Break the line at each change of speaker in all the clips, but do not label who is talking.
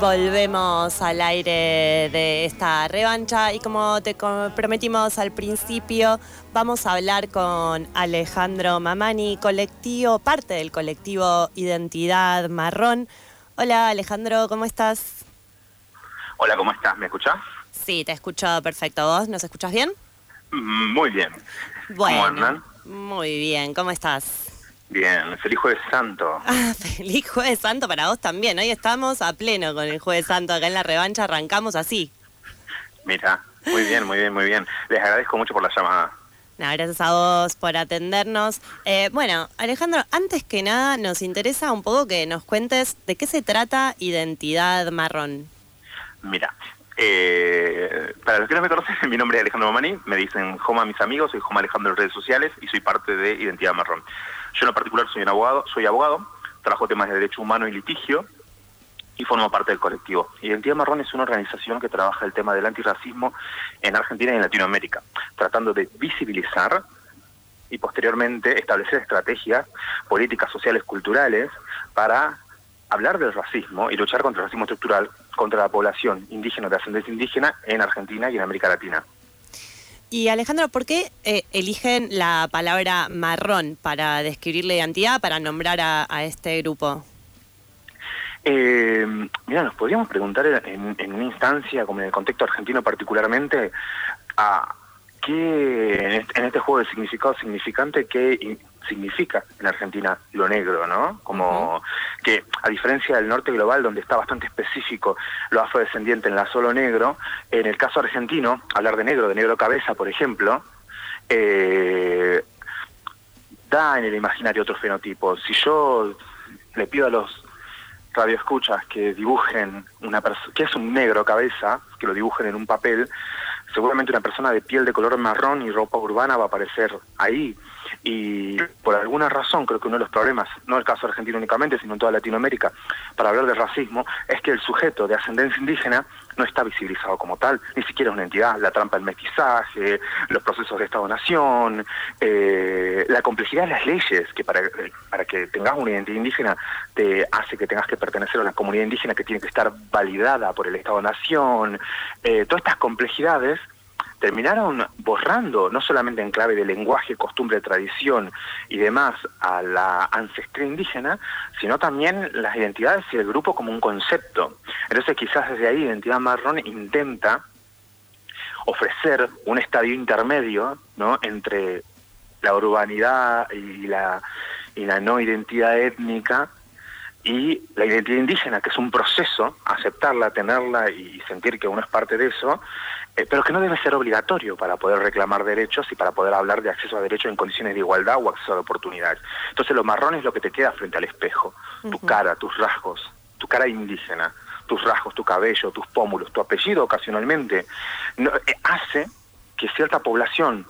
Volvemos al aire de esta revancha y como te prometimos al principio, vamos a hablar con Alejandro Mamani, colectivo, parte del colectivo Identidad Marrón. Hola Alejandro, ¿cómo estás?
Hola, ¿cómo estás? ¿Me escuchás?
Sí, te escucho perfecto. ¿Vos nos escuchas bien?
Mm, muy bien.
Bueno, ¿Cómo andan? Muy bien, ¿cómo estás?
Bien, feliz jueves santo.
Ah, feliz jueves santo para vos también. Hoy estamos a pleno con el jueves santo. Acá en la revancha arrancamos así.
Mira, muy bien, muy bien, muy bien. Les agradezco mucho por la llamada.
gracias a vos por atendernos. Eh, bueno, Alejandro, antes que nada nos interesa un poco que nos cuentes de qué se trata Identidad Marrón.
Mira, eh, para los que no me conocen, mi nombre es Alejandro Mamani, me dicen Joma mis amigos, soy Joma Alejandro en redes sociales y soy parte de Identidad Marrón. Yo en particular soy un abogado, soy abogado, trabajo temas de derecho humano y litigio y formo parte del colectivo. Identidad Marrón es una organización que trabaja el tema del antirracismo en Argentina y en Latinoamérica, tratando de visibilizar y posteriormente establecer estrategias políticas, sociales, culturales para hablar del racismo y luchar contra el racismo estructural contra la población indígena de ascendencia indígena en Argentina y en América Latina.
Y Alejandro, ¿por qué eh, eligen la palabra marrón para describir la identidad, para nombrar a, este grupo?
Eh, mira, nos podríamos preguntar en, en, una instancia, como en el contexto argentino particularmente, a qué en este, juego de significado significante, qué significa en Argentina lo negro, ¿no? Como que a diferencia del norte global, donde está bastante específico lo afrodescendiente en la solo negro, en el caso argentino, hablar de negro, de negro cabeza, por ejemplo, eh, da en el imaginario otro fenotipo. Si yo le pido a los radioescuchas que dibujen una persona, que es un negro cabeza, que lo dibujen en un papel, seguramente una persona de piel de color marrón y ropa urbana va a aparecer ahí. Y por alguna razón creo que uno de los problemas, no el caso argentino únicamente, sino en toda Latinoamérica, para hablar de racismo, es que el sujeto de ascendencia indígena no está visibilizado como tal, ni siquiera es una entidad, la trampa del mestizaje, los procesos de Estado-Nación, eh, la complejidad de las leyes, que para, para que tengas una identidad indígena te hace que tengas que pertenecer a una comunidad indígena que tiene que estar validada por el Estado-Nación, eh, todas estas complejidades terminaron borrando, no solamente en clave de lenguaje, costumbre, tradición y demás, a la ancestría indígena, sino también las identidades y el grupo como un concepto. Entonces quizás desde ahí Identidad Marrón intenta ofrecer un estadio intermedio ¿no? entre la urbanidad y la, y la no identidad étnica y la identidad indígena, que es un proceso, aceptarla, tenerla y sentir que uno es parte de eso, eh, pero que no debe ser obligatorio para poder reclamar derechos y para poder hablar de acceso a derechos en condiciones de igualdad o acceso a oportunidades. Entonces lo marrón es lo que te queda frente al espejo, tu cara, tus rasgos, tu cara indígena, tus rasgos, tu cabello, tus pómulos, tu apellido ocasionalmente, no, eh, hace que cierta población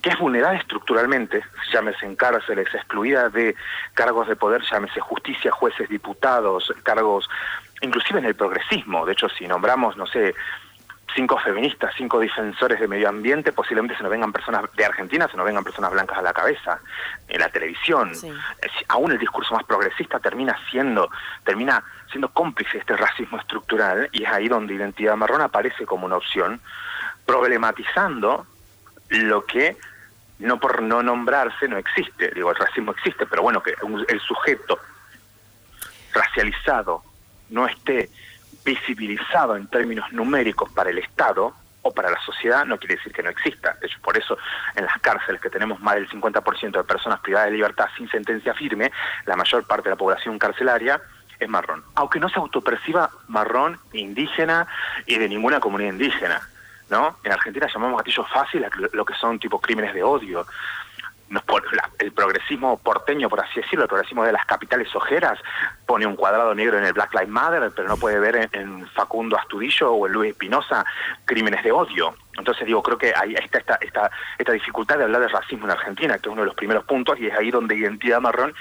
que es vulnerada estructuralmente, llámese en cárceles, excluida de cargos de poder, llámese justicia, jueces, diputados, cargos, inclusive en el progresismo, de hecho si nombramos, no sé, cinco feministas, cinco defensores de medio ambiente, posiblemente se nos vengan personas de Argentina, se nos vengan personas blancas a la cabeza, en la televisión. Aún el discurso más progresista termina siendo, termina siendo cómplice de este racismo estructural y es ahí donde identidad marrón aparece como una opción, problematizando lo que no por no nombrarse no existe. Digo, el racismo existe, pero bueno, que el sujeto racializado no esté visibilizado en términos numéricos para el Estado o para la sociedad no quiere decir que no exista. De hecho, por eso en las cárceles que tenemos más del 50% de personas privadas de libertad sin sentencia firme, la mayor parte de la población carcelaria es marrón. Aunque no se autoperciba marrón, indígena y de ninguna comunidad indígena. ¿no? En Argentina llamamos gatillos fáciles lo que son tipo crímenes de odio el progresismo porteño, por así decirlo, el progresismo de las capitales ojeras, pone un cuadrado negro en el Black Lives Matter, pero no puede ver en, Facundo Astudillo o en Luis Espinosa crímenes de odio. Entonces digo, creo que ahí está esta, esta, esta dificultad de hablar de racismo en Argentina, que es uno de los primeros puntos, y es ahí donde Identidad Marrón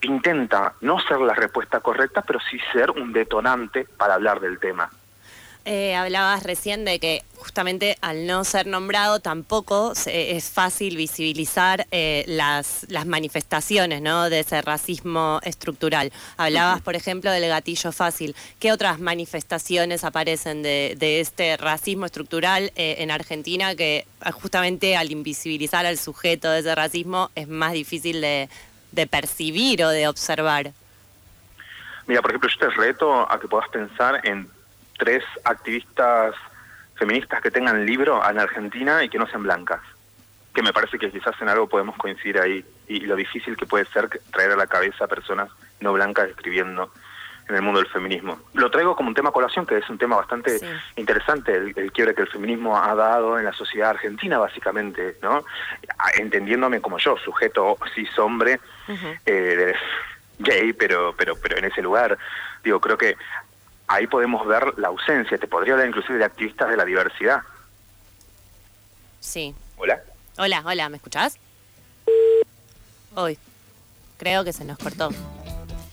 intenta no ser la respuesta correcta, pero sí ser un detonante para hablar del tema.
Eh, hablabas recién de que justamente al no ser nombrado tampoco es fácil visibilizar eh, las, las manifestaciones ¿no? de ese racismo estructural. Hablabas, por ejemplo, del gatillo fácil. ¿Qué otras manifestaciones aparecen de, este racismo estructural eh, en Argentina que justamente al invisibilizar al sujeto de ese racismo es más difícil de, de percibir o de observar?
Mira, por ejemplo, yo te reto a que puedas pensar en tres activistas feministas que tengan libro en Argentina y que no sean blancas. Que me parece que quizás en algo podemos coincidir ahí y, lo difícil que puede ser traer a la cabeza a personas no blancas escribiendo en el mundo del feminismo. Lo traigo como un tema colación, que es un tema bastante interesante, el, quiebre que el feminismo ha dado en la sociedad argentina, básicamente, ¿no? Entendiéndome como yo, sujeto cis hombre, eh, gay, pero, pero, pero en ese lugar. Digo, creo que ahí podemos ver la ausencia. Te podría hablar inclusive de activistas de la diversidad.
Sí.
Hola.
Hola, hola, ¿me escuchás? Hoy. Creo que se nos cortó.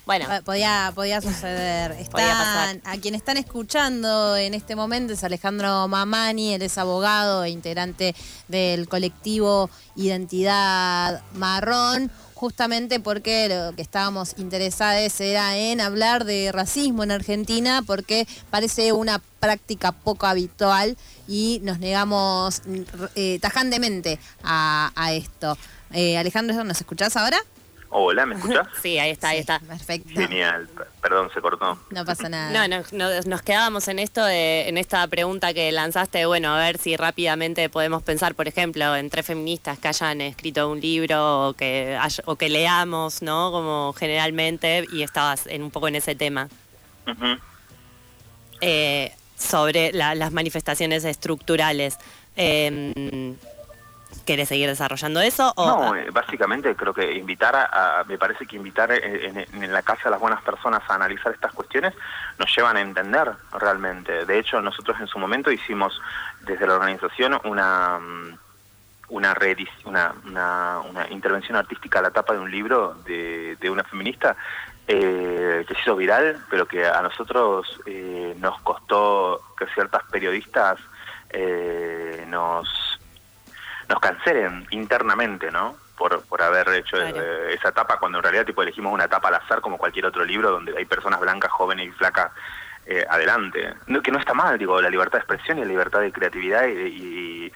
Bueno.
Podía, podía suceder. Están, a quien están escuchando en este momento es Alejandro Mamani, él es abogado e integrante del colectivo Identidad Marrón justamente porque lo que estábamos interesados era en hablar de racismo en Argentina, porque parece una práctica poco habitual y nos negamos eh, tajantemente a, esto. Eh, Alejandro, ¿nos escuchás ahora?
Hola, ¿me escuchas?
sí, ahí está, ahí está.
Perfecto.
Genial, perdón, se cortó.
No pasa nada.
No, no, nos quedábamos en esto, en esta pregunta que lanzaste, bueno, a ver si rápidamente podemos pensar, por ejemplo, en tres feministas que hayan escrito un libro o que, o que leamos, ¿no? Como generalmente, y estabas en, un poco en ese tema. Eh, sobre las manifestaciones estructurales. Eh, ¿Quieres seguir desarrollando eso? O...
No, eh, básicamente creo que invitar a, me parece que invitar en, la casa a las buenas personas a analizar estas cuestiones nos llevan a entender realmente. De hecho, nosotros en su momento hicimos desde la organización una mm, una, una, una, intervención artística a la tapa de un libro de, una feminista eh, que se hizo viral, pero que a nosotros eh, nos costó que ciertas periodistas nos nos cancelen internamente, ¿no? Por, por haber hecho eh, esa etapa, cuando en realidad tipo elegimos una etapa al azar como cualquier otro libro donde hay personas blancas, jóvenes y flacas eh, adelante. No, que no está mal, digo, la libertad de expresión y la libertad de creatividad y,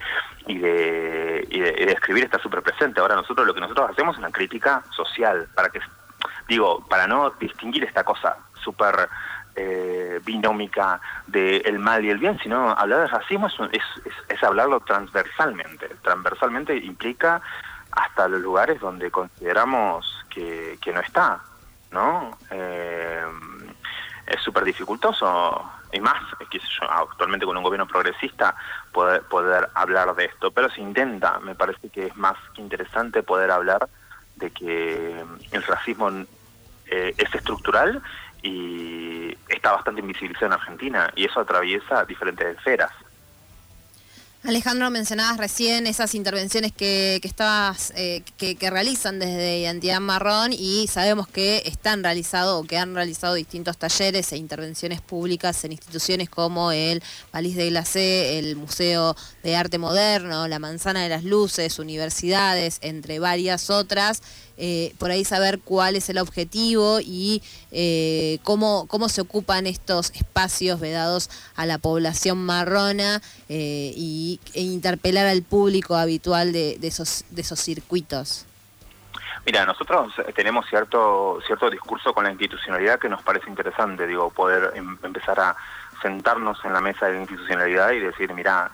y, de, y de, escribir está súper presente. Ahora nosotros lo que nosotros hacemos es una crítica social, para que, digo, para no distinguir esta cosa súper eh, binómica del mal y el bien, sino hablar de racismo es, es, hablarlo transversalmente. Transversalmente implica hasta los lugares donde consideramos que, no está, ¿no? Eh, es súper dificultoso, y más, actualmente con un gobierno progresista, poder, poder hablar de esto, pero se intenta, me parece que es más interesante poder hablar de que el racismo eh, es estructural y está bastante invisibilizado en Argentina y eso atraviesa diferentes esferas.
Alejandro, mencionabas recién esas intervenciones que, que estabas, eh, que, realizan desde Identidad Marrón y sabemos que están realizados o que han realizado distintos talleres e intervenciones públicas en instituciones como el Palis de Glacé, el Museo de Arte Moderno, la Manzana de las Luces, universidades, entre varias otras. Eh, por ahí saber cuál es el objetivo y eh, cómo, cómo se ocupan estos espacios vedados a la población marrona y e interpelar al público habitual de, esos, de esos circuitos?
Mira, nosotros tenemos cierto cierto discurso con la institucionalidad que nos parece interesante, digo, poder em, empezar a sentarnos en la mesa de la institucionalidad y decir, mira,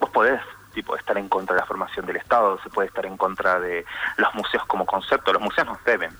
vos podés tipo estar en contra de la formación del Estado, se puede estar en contra de los museos como concepto, los museos nos deben,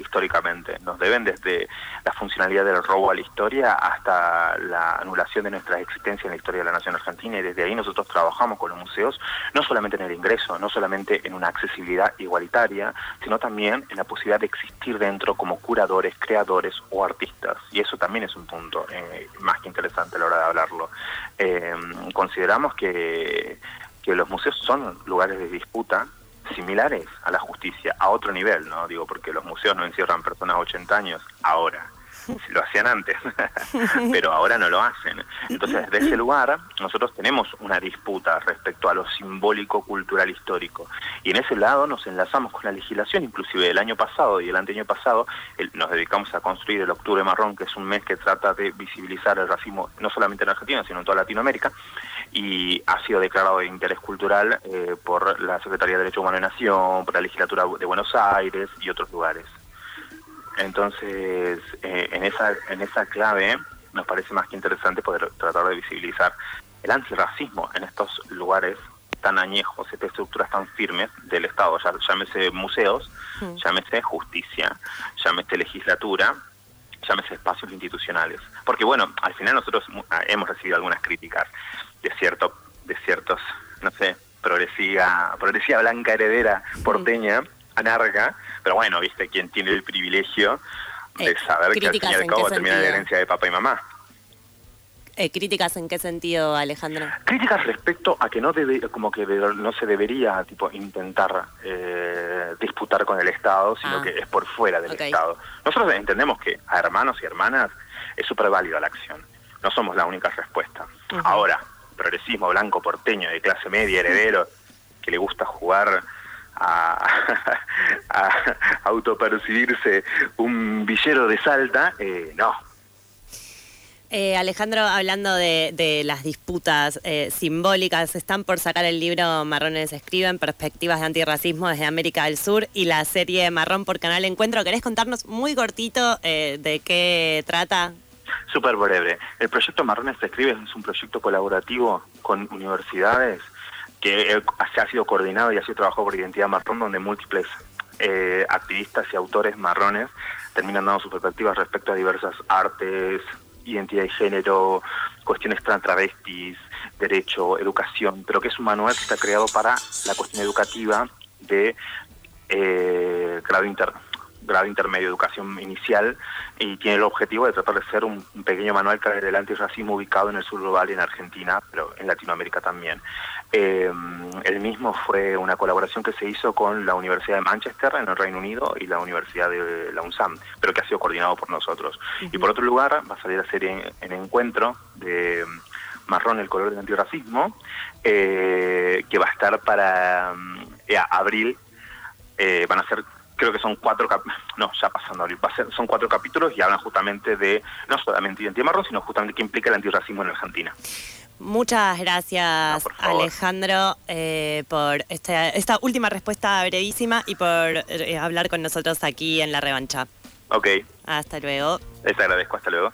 históricamente. Nos deben desde la funcionalidad del robo a la historia hasta la anulación de nuestra existencia en la historia de la nación argentina y desde ahí nosotros trabajamos con los museos, no solamente en el ingreso, no solamente en una accesibilidad igualitaria, sino también en la posibilidad de existir dentro como curadores, creadores o artistas. Y eso también es un punto eh, más que interesante a la hora de hablarlo. Eh, consideramos que, que los museos son lugares de disputa similares a la justicia, a otro nivel, ¿no? Digo, porque los museos no encierran personas de 80 años ahora. lo hacían antes, pero ahora no lo hacen. Entonces, desde ese lugar, nosotros tenemos una disputa respecto a lo simbólico, cultural, histórico. Y en ese lado nos enlazamos con la legislación, inclusive el año pasado y el anteaño pasado, nos dedicamos a construir el Octubre Marrón, que es un mes que trata de visibilizar el racismo no solamente en Argentina, sino en toda Latinoamérica, y ha sido declarado de interés cultural eh, por la Secretaría de Derecho Humano de Nación, por la legislatura de Buenos Aires y otros lugares. Entonces, eh, en, esa, en esa clave nos parece más que interesante poder tratar de visibilizar el antirracismo en estos lugares tan añejos, estas estructuras tan firmes del Estado, ya, llámese museos, mm. llámese justicia, llámese legislatura, llámese espacios institucionales. Porque bueno, al final nosotros ah, hemos recibido algunas críticas de cierto, de ciertos, no sé, progresiva, progresiva blanca heredera porteña, anarga, pero bueno, viste, quien tiene el privilegio de eh, saber que al fin y al cabo termina la herencia de papá y mamá.
Eh, ¿Críticas en qué sentido, Alejandro?
Críticas respecto a que no debe, como que no se debería tipo intentar eh, disputar con el Estado, sino ah. que es por fuera del Estado. Nosotros entendemos que a hermanos y hermanas es súper válida la acción. No somos la única respuesta. Ahora, progresismo blanco porteño de clase media, heredero, que le gusta jugar a, autopercibirse un villero de Salta, eh, no.
Eh, Alejandro, hablando de, las disputas eh, simbólicas, están por sacar el libro Marrones Escriben, Perspectivas de Antirracismo desde América del Sur y la serie Marrón por Canal Encuentro. ¿Querés contarnos muy cortito de qué trata?
Súper breve. El proyecto Marrones Escriben es un proyecto colaborativo con universidades que eh, ha sido coordinado y ha sido trabajado por Identidad Marrón, donde múltiples eh, activistas y autores marrones terminan dando sus perspectivas respecto a diversas artes, identidad y género, cuestiones trans travestis, derecho, educación, pero que es un manual que está creado para la cuestión educativa de eh, grado interno grado intermedio, educación inicial, y tiene el objetivo de tratar de ser un, pequeño manual que del antirracismo ubicado en el sur global y en Argentina, pero en Latinoamérica también. Eh, el mismo fue una colaboración que se hizo con la Universidad de Manchester en el Reino Unido y la Universidad de la UNSAM, pero que ha sido coordinado por nosotros. Y por otro lugar, va a salir la serie en, encuentro de Marrón, el color del antirracismo, eh, que va a estar para eh, abril. van a ser creo que son cuatro no ya pasando va a ser, son cuatro capítulos y hablan justamente de no solamente identidad marrón sino justamente qué implica el antirracismo en Argentina
Muchas gracias Alejandro eh, por esta, esta última respuesta brevísima y por eh, hablar con nosotros aquí en la revancha.
Ok.
Hasta luego.
Les agradezco, hasta luego.